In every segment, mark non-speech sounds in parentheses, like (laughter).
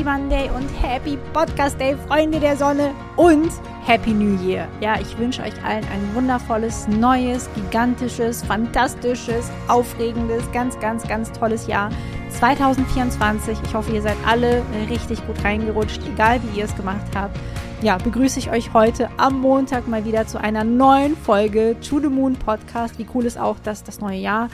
Happy Monday und Happy Podcast Day, Freunde der Sonne und Happy New Year. Ja, ich wünsche euch allen ein wundervolles, neues, gigantisches, fantastisches, aufregendes, ganz, ganz, ganz tolles Jahr 2024. Ich hoffe, ihr seid alle richtig gut reingerutscht, egal wie ihr es gemacht habt. Ja, begrüße ich euch heute am Montag mal wieder zu einer neuen Folge To the Moon Podcast. Wie cool ist auch, dass das neue Jahr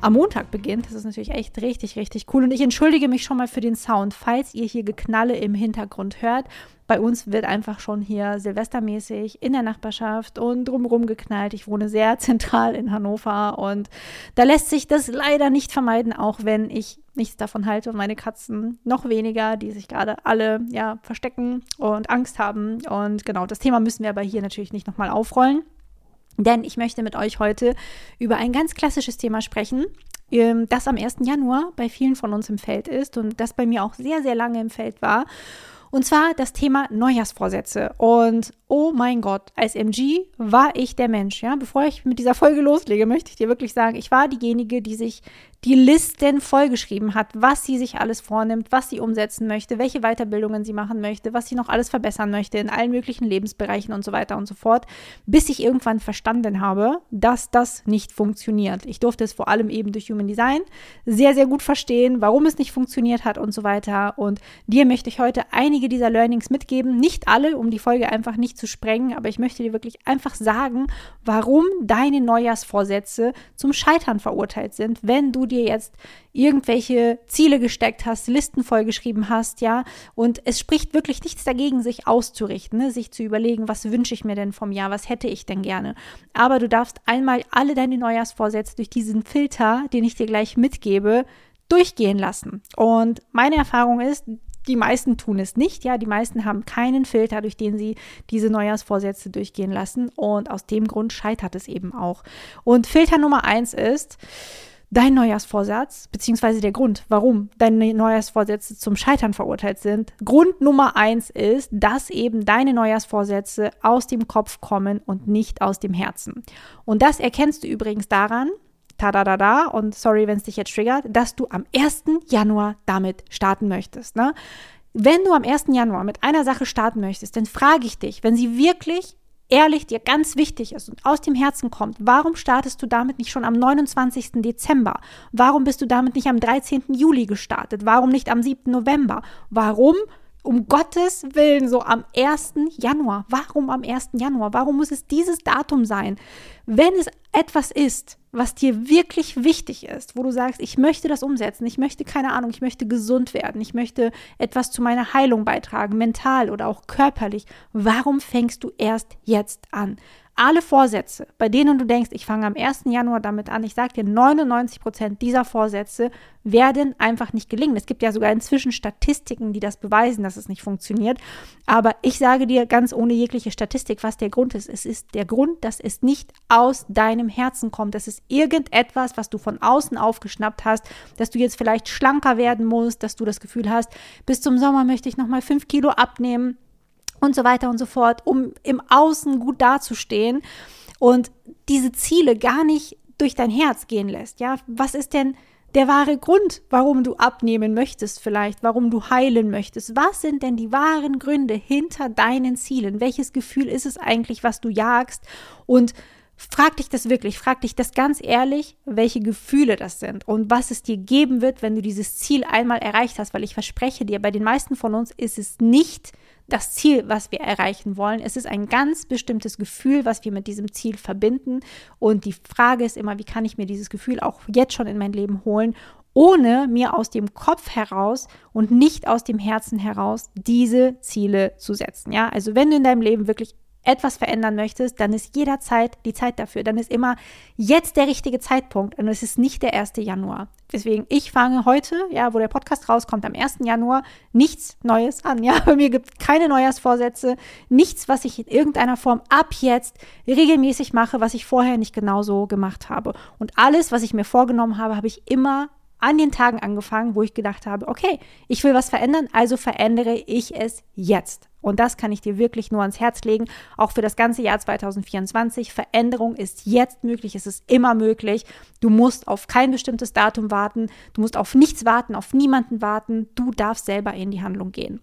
am Montag beginnt. Das ist natürlich echt richtig, richtig cool. Und ich entschuldige mich schon mal für den Sound, falls ihr hier Geknalle im Hintergrund hört. Bei uns wird einfach schon hier silvestermäßig in der Nachbarschaft und drumherum geknallt. Ich wohne sehr (laughs) zentral in Hannover und da lässt sich das leider nicht vermeiden, auch wenn ich nichts davon halte und meine Katzen noch weniger, die sich gerade alle ja verstecken und Angst haben. Und genau, das Thema müssen wir aber hier natürlich nicht nochmal aufrollen. Denn ich möchte mit euch heute über ein ganz klassisches Thema sprechen, ähm, das am 1. Januar bei vielen von uns im Feld ist und das bei mir auch sehr, sehr lange im Feld war. Und zwar das Thema Neujahrsvorsätze. Und oh mein Gott, als MG war ich der Mensch. Ja, bevor ich mit dieser Folge loslege, möchte ich dir wirklich sagen, ich war diejenige, die sich die Listen vollgeschrieben hat, was sie sich alles vornimmt, was sie umsetzen möchte, welche Weiterbildungen sie machen möchte, was sie noch alles verbessern möchte in allen möglichen Lebensbereichen und so weiter und so fort, bis ich irgendwann verstanden habe, dass das nicht funktioniert. Ich durfte es vor allem eben durch Human Design sehr, sehr gut verstehen, warum es nicht funktioniert hat und so weiter. Und dir möchte ich heute einige dieser Learnings mitgeben. Nicht alle, um die Folge einfach nicht zu sprengen, aber ich möchte dir wirklich einfach sagen, warum deine Neujahrsvorsätze zum Scheitern verurteilt sind, wenn du dir jetzt irgendwelche Ziele gesteckt hast, Listen vollgeschrieben hast, ja, und es spricht wirklich nichts dagegen, sich auszurichten, ne? sich zu überlegen, was wünsche ich mir denn vom Jahr, was hätte ich denn gerne. Aber du darfst einmal alle deine Neujahrsvorsätze durch diesen Filter, den ich dir gleich mitgebe, durchgehen lassen. Und meine Erfahrung ist, die meisten tun es nicht, ja, die meisten haben keinen Filter, durch den sie diese Neujahrsvorsätze durchgehen lassen und aus dem Grund scheitert es eben auch. Und Filter Nummer eins ist, dein Neujahrsvorsatz, beziehungsweise der Grund, warum deine Neujahrsvorsätze zum Scheitern verurteilt sind. Grund Nummer eins ist, dass eben deine Neujahrsvorsätze aus dem Kopf kommen und nicht aus dem Herzen. Und das erkennst du übrigens daran, ta da da da, und sorry, wenn es dich jetzt triggert, dass du am 1. Januar damit starten möchtest. Ne? Wenn du am 1. Januar mit einer Sache starten möchtest, dann frage ich dich, wenn sie wirklich ehrlich dir ganz wichtig ist und aus dem Herzen kommt, warum startest du damit nicht schon am 29. Dezember? Warum bist du damit nicht am 13. Juli gestartet? Warum nicht am 7. November? Warum um Gottes Willen so am 1. Januar? Warum am 1. Januar? Warum muss es dieses Datum sein? Wenn es etwas ist, was dir wirklich wichtig ist, wo du sagst, ich möchte das umsetzen, ich möchte keine Ahnung, ich möchte gesund werden, ich möchte etwas zu meiner Heilung beitragen, mental oder auch körperlich, warum fängst du erst jetzt an? Alle Vorsätze, bei denen du denkst, ich fange am 1. Januar damit an, ich sage dir, 99 Prozent dieser Vorsätze werden einfach nicht gelingen. Es gibt ja sogar inzwischen Statistiken, die das beweisen, dass es nicht funktioniert. Aber ich sage dir ganz ohne jegliche Statistik, was der Grund ist. Es ist der Grund, dass es nicht aus deinem Herzen kommt. Es ist irgendetwas, was du von außen aufgeschnappt hast, dass du jetzt vielleicht schlanker werden musst, dass du das Gefühl hast, bis zum Sommer möchte ich nochmal fünf Kilo abnehmen und so weiter und so fort, um im Außen gut dazustehen und diese Ziele gar nicht durch dein Herz gehen lässt. Ja, was ist denn der wahre Grund, warum du abnehmen möchtest vielleicht, warum du heilen möchtest? Was sind denn die wahren Gründe hinter deinen Zielen? Welches Gefühl ist es eigentlich, was du jagst? Und Frag dich das wirklich, frag dich das ganz ehrlich, welche Gefühle das sind und was es dir geben wird, wenn du dieses Ziel einmal erreicht hast, weil ich verspreche dir, bei den meisten von uns ist es nicht das Ziel, was wir erreichen wollen. Es ist ein ganz bestimmtes Gefühl, was wir mit diesem Ziel verbinden. Und die Frage ist immer, wie kann ich mir dieses Gefühl auch jetzt schon in mein Leben holen, ohne mir aus dem Kopf heraus und nicht aus dem Herzen heraus diese Ziele zu setzen. Ja, also wenn du in deinem Leben wirklich etwas verändern möchtest, dann ist jederzeit die Zeit dafür. Dann ist immer jetzt der richtige Zeitpunkt und es ist nicht der 1. Januar. Deswegen, ich fange heute, ja, wo der Podcast rauskommt, am 1. Januar nichts Neues an. (laughs) Ja, bei mir gibt es keine Neujahrsvorsätze, nichts, was ich in irgendeiner Form ab jetzt regelmäßig mache, was ich vorher nicht genauso gemacht habe. Und alles, was ich mir vorgenommen habe, habe ich immer an den Tagen angefangen, wo ich gedacht habe, okay, ich will was verändern, also verändere ich es jetzt. Und das kann ich dir wirklich nur ans Herz legen, auch für das ganze Jahr 2024. Veränderung ist jetzt möglich, es ist immer möglich. Du musst auf kein bestimmtes Datum warten, du musst auf nichts warten, auf niemanden warten, du darfst selber in die Handlung gehen.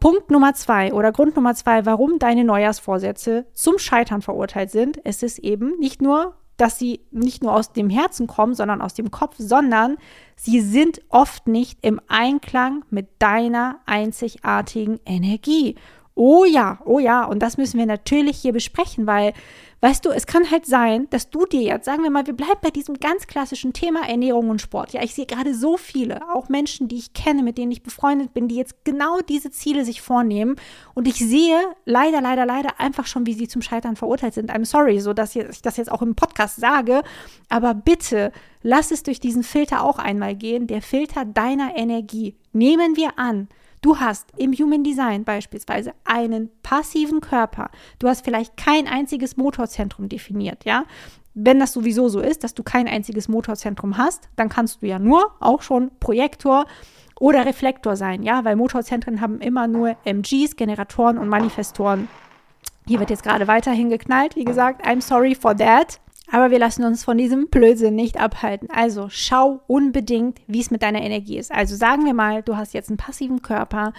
Punkt Nummer zwei oder Grund Nummer zwei, warum deine Neujahrsvorsätze zum Scheitern verurteilt sind. Es ist eben nicht nur dass sie nicht nur aus dem Herzen kommen, sondern aus dem Kopf, sondern sie sind oft nicht im Einklang mit deiner einzigartigen Energie. Oh ja, oh ja, und das müssen wir natürlich hier besprechen, weil Weißt du, es kann halt sein, dass du dir jetzt, sagen wir mal, wir bleiben bei diesem ganz klassischen Thema Ernährung und Sport. Ja, ich sehe gerade so viele, auch Menschen, die ich kenne, mit denen ich befreundet bin, die jetzt genau diese Ziele sich vornehmen. Und ich sehe leider, leider, leider einfach schon, wie sie zum Scheitern verurteilt sind. I'm sorry, so dass ich das jetzt auch im Podcast sage. Aber bitte lass es durch diesen Filter auch einmal gehen, der Filter deiner Energie. Nehmen wir an, Du hast im Human Design beispielsweise einen passiven Körper. Du hast vielleicht kein einziges Motorzentrum definiert, ja? Wenn das sowieso so ist, dass du kein einziges Motorzentrum hast, dann kannst du ja nur auch schon Projektor oder Reflektor sein, ja, weil Motorzentren haben immer nur MGs, Generatoren und Manifestoren. Hier wird jetzt gerade weiterhin geknallt. Wie gesagt, I'm sorry for that. Aber wir lassen uns von diesem Blödsinn nicht abhalten. Also schau unbedingt, wie es mit deiner Energie ist. Also sagen wir mal, du hast jetzt einen passiven Körper,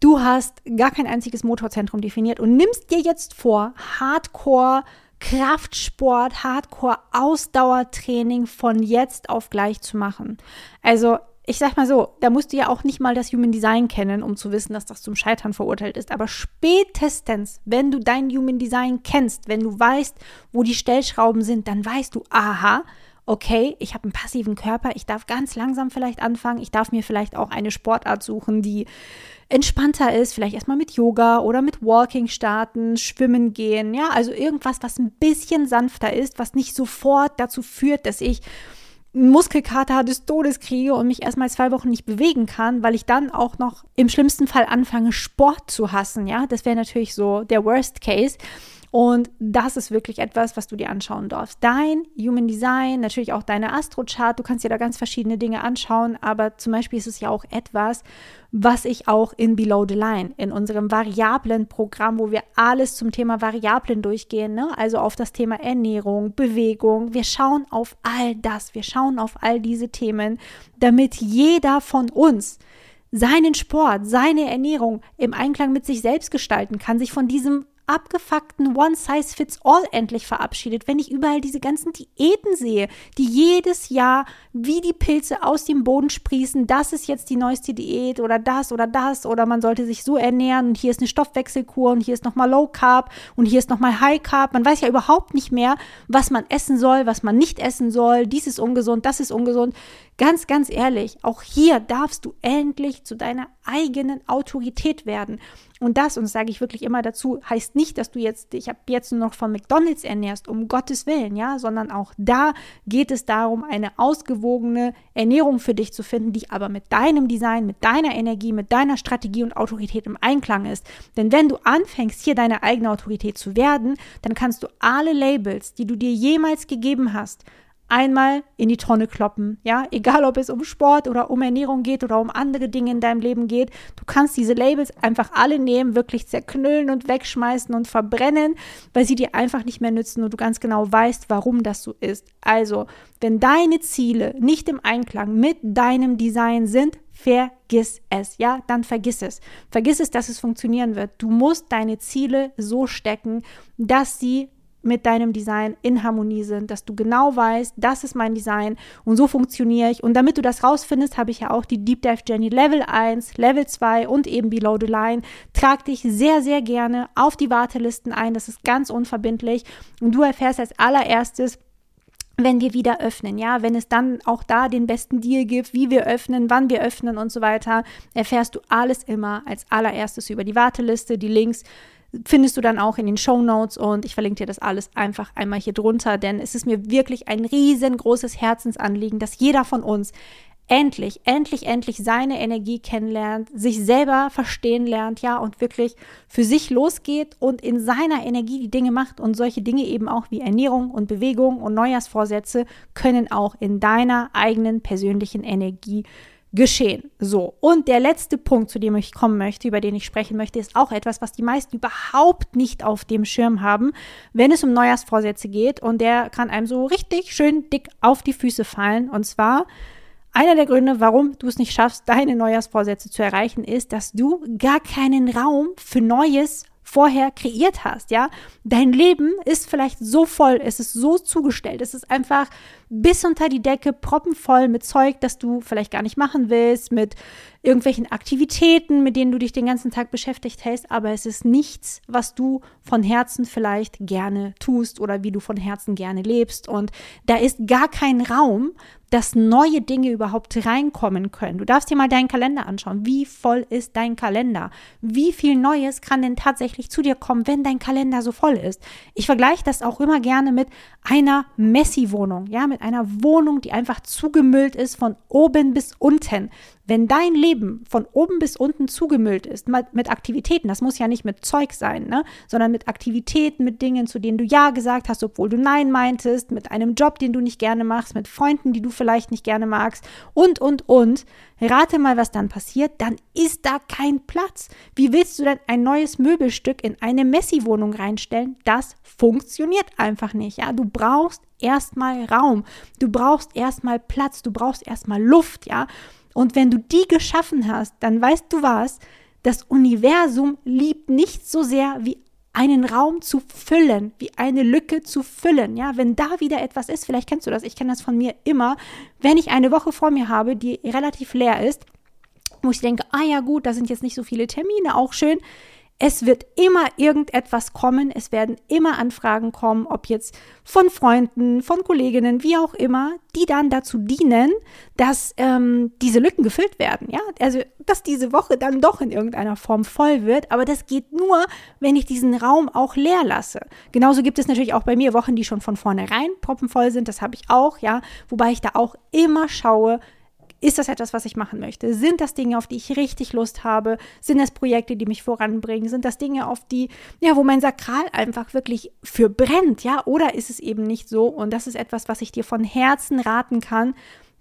du hast gar kein einziges Motorzentrum definiert und nimmst dir jetzt vor, Hardcore Kraftsport, Hardcore Ausdauertraining von jetzt auf gleich zu machen. Also ich sag mal so, da musst du ja auch nicht mal das Human Design kennen, um zu wissen, dass das zum Scheitern verurteilt ist. Aber spätestens, wenn du dein Human Design kennst, wenn du weißt, wo die Stellschrauben sind, dann weißt du, aha, okay, ich habe einen passiven Körper, ich darf ganz langsam vielleicht anfangen, ich darf mir vielleicht auch eine Sportart suchen, die entspannter ist, vielleicht erstmal mit Yoga oder mit Walking starten, schwimmen gehen, ja, also irgendwas, was ein bisschen sanfter ist, was nicht sofort dazu führt, dass ich Muskelkater des Todes kriege und mich erstmal zwei Wochen nicht bewegen kann, weil ich dann auch noch im schlimmsten Fall anfange, Sport zu hassen. Ja, das wäre natürlich so der Worst Case. Und das ist wirklich etwas, was du dir anschauen darfst. Dein Human Design, natürlich auch deine Astrochart, du kannst dir da ganz verschiedene Dinge anschauen, aber zum Beispiel ist es ja auch etwas, was ich auch in Below the Line, in unserem Variablen-Programm, wo wir alles zum Thema Variablen durchgehen, ne? also auf das Thema Ernährung, Bewegung. Wir schauen auf all das, wir schauen auf all diese Themen, damit jeder von uns seinen Sport, seine Ernährung im Einklang mit sich selbst gestalten kann, sich von diesem abgefuckten One-Size-Fits-All endlich verabschiedet, wenn ich überall diese ganzen Diäten sehe, die jedes Jahr wie die Pilze aus dem Boden sprießen, das ist jetzt die neueste Diät oder das oder das oder man sollte sich so ernähren und hier ist eine Stoffwechselkur und hier ist nochmal Low Carb und hier ist nochmal High Carb. Man weiß ja überhaupt nicht mehr, was man essen soll, was man nicht essen soll. Dies ist ungesund, das ist ungesund. Ganz, ganz ehrlich, auch hier darfst du endlich zu deiner eigenen Autorität werden. Und das, und das sage ich wirklich immer dazu, heißt nicht, dass du jetzt dich ab jetzt nur noch von McDonalds ernährst, um Gottes Willen, ja, sondern auch da geht es darum, eine ausgewogene Ernährung für dich zu finden, die aber mit deinem Design, mit deiner Energie, mit deiner Strategie und Autorität im Einklang ist. Denn wenn du anfängst, hier deine eigene Autorität zu werden, dann kannst du alle Labels, die du dir jemals gegeben hast, einmal in die Tonne kloppen. Ja, egal ob es um Sport oder um Ernährung geht oder um andere Dinge in deinem Leben geht. Du kannst diese Labels einfach alle nehmen, wirklich zerknüllen und wegschmeißen und verbrennen, weil sie dir einfach nicht mehr nützen und du ganz genau weißt, warum das so ist. Also, wenn deine Ziele nicht im Einklang mit deinem Design sind, vergiss es, ja, dann vergiss es. Vergiss es, dass es funktionieren wird. Du musst deine Ziele so stecken, dass sie mit deinem Design in Harmonie sind, dass du genau weißt, das ist mein Design und so funktioniere ich. Und damit du das rausfindest, habe ich ja auch die Deep Dive Journey Level 1, Level 2 und eben Below the Line. Trag dich sehr, sehr gerne auf die Wartelisten ein. Das ist ganz unverbindlich und du erfährst als allererstes, wenn wir wieder öffnen, ja, wenn es dann auch da den besten Deal gibt, wie wir öffnen, wann wir öffnen und so weiter, erfährst du alles immer als allererstes über die Warteliste, die Links findest du dann auch in den Show Notes und ich verlinke dir das alles einfach einmal hier drunter, denn es ist mir wirklich ein riesengroßes Herzensanliegen, dass jeder von uns endlich, endlich, endlich seine Energie kennenlernt, sich selber verstehen lernt, ja, und wirklich für sich losgeht und in seiner Energie die Dinge macht und solche Dinge eben auch wie Ernährung und Bewegung und Neujahrsvorsätze können auch in deiner eigenen persönlichen Energie geschehen. So, und der letzte Punkt, zu dem ich kommen möchte, über den ich sprechen möchte, ist auch etwas, was die meisten überhaupt nicht auf dem Schirm haben, wenn es um Neujahrsvorsätze geht. Und der kann einem so richtig schön dick auf die Füße fallen. Und zwar einer der Gründe, warum du es nicht schaffst, deine Neujahrsvorsätze zu erreichen, ist, dass du gar keinen Raum für Neues vorher kreiert hast, ja? Dein Leben ist vielleicht so voll, es ist so zugestellt, es ist einfach bis unter die Decke proppenvoll mit Zeug, das du vielleicht gar nicht machen willst, mit irgendwelchen Aktivitäten, mit denen du dich den ganzen Tag beschäftigt hast, aber es ist nichts, was du von Herzen vielleicht gerne tust oder wie du von Herzen gerne lebst und da ist gar kein Raum, dass neue Dinge überhaupt reinkommen können. Du darfst dir mal deinen Kalender anschauen. Wie voll ist dein Kalender? Wie viel Neues kann denn tatsächlich zu dir kommen, wenn dein Kalender so voll ist? Ich vergleiche das auch immer gerne mit einer Messi-Wohnung, ja, mit einer Wohnung, die einfach zugemüllt ist von oben bis unten. Wenn dein Leben von oben bis unten zugemüllt ist mit Aktivitäten, das muss ja nicht mit Zeug sein, ne, sondern mit Aktivitäten, mit Dingen, zu denen du Ja gesagt hast, obwohl du Nein meintest, mit einem Job, den du nicht gerne machst, mit Freunden, die du vielleicht nicht gerne magst und, und, und. Rate mal, was dann passiert. Dann ist da kein Platz. Wie willst du denn ein neues Möbelstück in eine Messi-Wohnung reinstellen? Das funktioniert einfach nicht. Ja, du brauchst erstmal Raum. Du brauchst erstmal Platz. Du brauchst erstmal Luft. Ja, und wenn du die geschaffen hast, dann weißt du was, das Universum liebt nicht so sehr wie einen Raum zu füllen, wie eine Lücke zu füllen. Ja, wenn da wieder etwas ist, vielleicht kennst du das, ich kenne das von mir immer, wenn ich eine Woche vor mir habe, die relativ leer ist, wo ich denke, ah ja gut, da sind jetzt nicht so viele Termine, auch schön, es wird immer irgendetwas kommen, es werden immer Anfragen kommen, ob jetzt von Freunden, von Kolleginnen, wie auch immer, die dann dazu dienen, dass ähm, diese Lücken gefüllt werden. Ja, also dass diese Woche dann doch in irgendeiner Form voll wird, aber das geht nur, wenn ich diesen Raum auch leer lasse. Genauso gibt es natürlich auch bei mir Wochen, die schon von vornherein proppenvoll sind, das habe ich auch, ja, wobei ich da auch immer schaue, ist das etwas, was ich machen möchte? Sind das Dinge, auf die ich richtig Lust habe? Sind das Projekte, die mich voranbringen? Sind das Dinge, auf die, ja, wo mein Sakral einfach wirklich für brennt, ja? Oder ist es eben nicht so? Und das ist etwas, was ich dir von Herzen raten kann,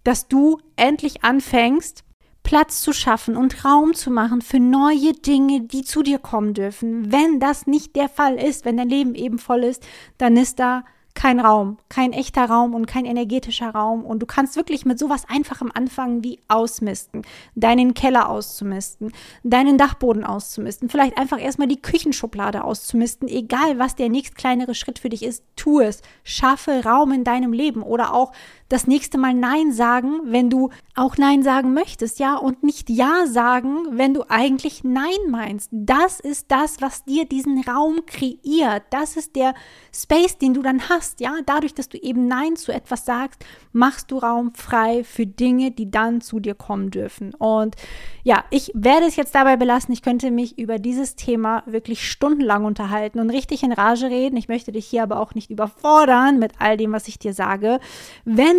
dass du endlich anfängst, Platz zu schaffen und Raum zu machen für neue Dinge, die zu dir kommen dürfen. Wenn das nicht der Fall ist, wenn dein Leben eben voll ist, dann ist da kein Raum, kein echter Raum und kein energetischer Raum. Und du kannst wirklich mit sowas Einfachem anfangen wie ausmisten, deinen Keller auszumisten, deinen Dachboden auszumisten, vielleicht einfach erstmal die Küchenschublade auszumisten, egal was der nächst kleinere Schritt für dich ist, tu es. Schaffe Raum in deinem Leben oder auch das nächste Mal Nein sagen, wenn du auch Nein sagen möchtest, ja, und nicht Ja sagen, wenn du eigentlich Nein meinst. Das ist das, was dir diesen Raum kreiert. Das ist der Space, den du dann hast, ja. Dadurch, dass du eben Nein zu etwas sagst, machst du Raum frei für Dinge, die dann zu dir kommen dürfen. Und ja, ich werde es jetzt dabei belassen. Ich könnte mich über dieses Thema wirklich stundenlang unterhalten und richtig in Rage reden. Ich möchte dich hier aber auch nicht überfordern mit all dem, was ich dir sage.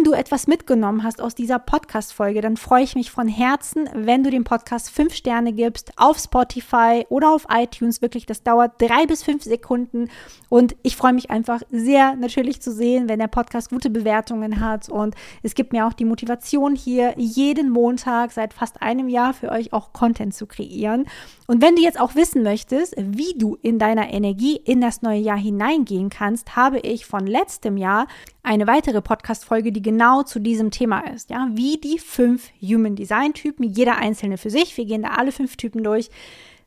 Du etwas mitgenommen hast aus dieser Podcast-Folge, dann freue ich mich von Herzen, wenn du dem Podcast fünf Sterne gibst auf Spotify oder auf iTunes. Wirklich, das dauert drei bis fünf Sekunden. Und ich freue mich einfach sehr natürlich zu sehen, wenn der Podcast gute Bewertungen hat. Und es gibt mir auch die Motivation hier, jeden Montag seit fast einem Jahr für euch auch Content zu kreieren. Und wenn du jetzt auch wissen möchtest, wie du in deiner Energie in das neue Jahr hineingehen kannst, habe ich von letztem Jahr eine weitere Podcast-Folge, die genau zu diesem Thema ist. Ja, wie die fünf Human Design Typen, jeder einzelne für sich. Wir gehen da alle fünf Typen durch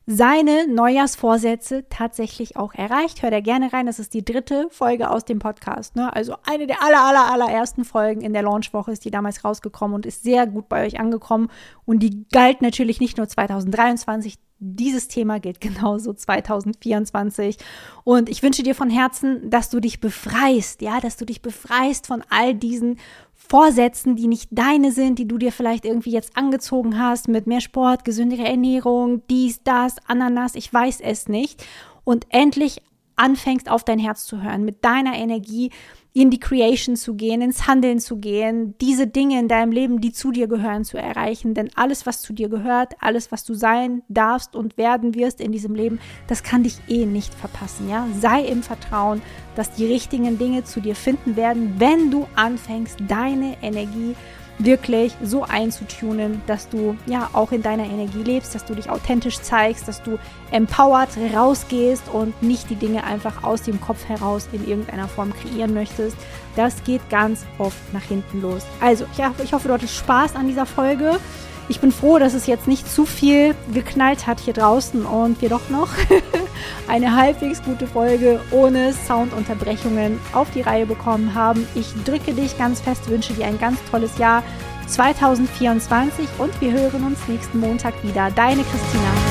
seine Neujahrsvorsätze tatsächlich auch erreicht. Hör da gerne rein. Das ist die dritte Folge aus dem Podcast. Ne? Also eine der aller, aller, allerersten Folgen in der Launchwoche ist die damals rausgekommen und ist sehr gut bei euch angekommen. Und die galt natürlich nicht nur 2023. Dieses Thema gilt genauso 2024. Und ich wünsche dir von Herzen, dass du dich befreist, ja, dass du dich befreist von all diesen Vorsätzen, die nicht deine sind, die du dir vielleicht irgendwie jetzt angezogen hast mit mehr Sport, gesündere Ernährung, dies, das, Ananas, ich weiß es nicht. Und endlich anfängst, auf dein Herz zu hören, mit deiner Energie in die Creation zu gehen, ins Handeln zu gehen, diese Dinge in deinem Leben, die zu dir gehören, zu erreichen. Denn alles, was zu dir gehört, alles, was du sein darfst und werden wirst in diesem Leben, das kann dich eh nicht verpassen. Ja? Sei im Vertrauen, dass die richtigen Dinge zu dir finden werden, wenn du anfängst, deine Energie zu wirklich so einzutunen, dass du ja auch in deiner Energie lebst, dass du dich authentisch zeigst, dass du empowered rausgehst und nicht die Dinge einfach aus dem Kopf heraus in irgendeiner Form kreieren möchtest. Das geht ganz oft nach hinten los. Also, ich, ich hoffe, du hattest Spaß an dieser Folge. Ich bin froh, dass es jetzt nicht zu viel geknallt hat hier draußen und wir doch noch (laughs) eine halbwegs gute Folge ohne Soundunterbrechungen auf die Reihe bekommen haben. Ich drücke dich ganz fest, wünsche dir ein ganz tolles Jahr 2024 und wir hören uns nächsten Montag wieder. Deine Christina.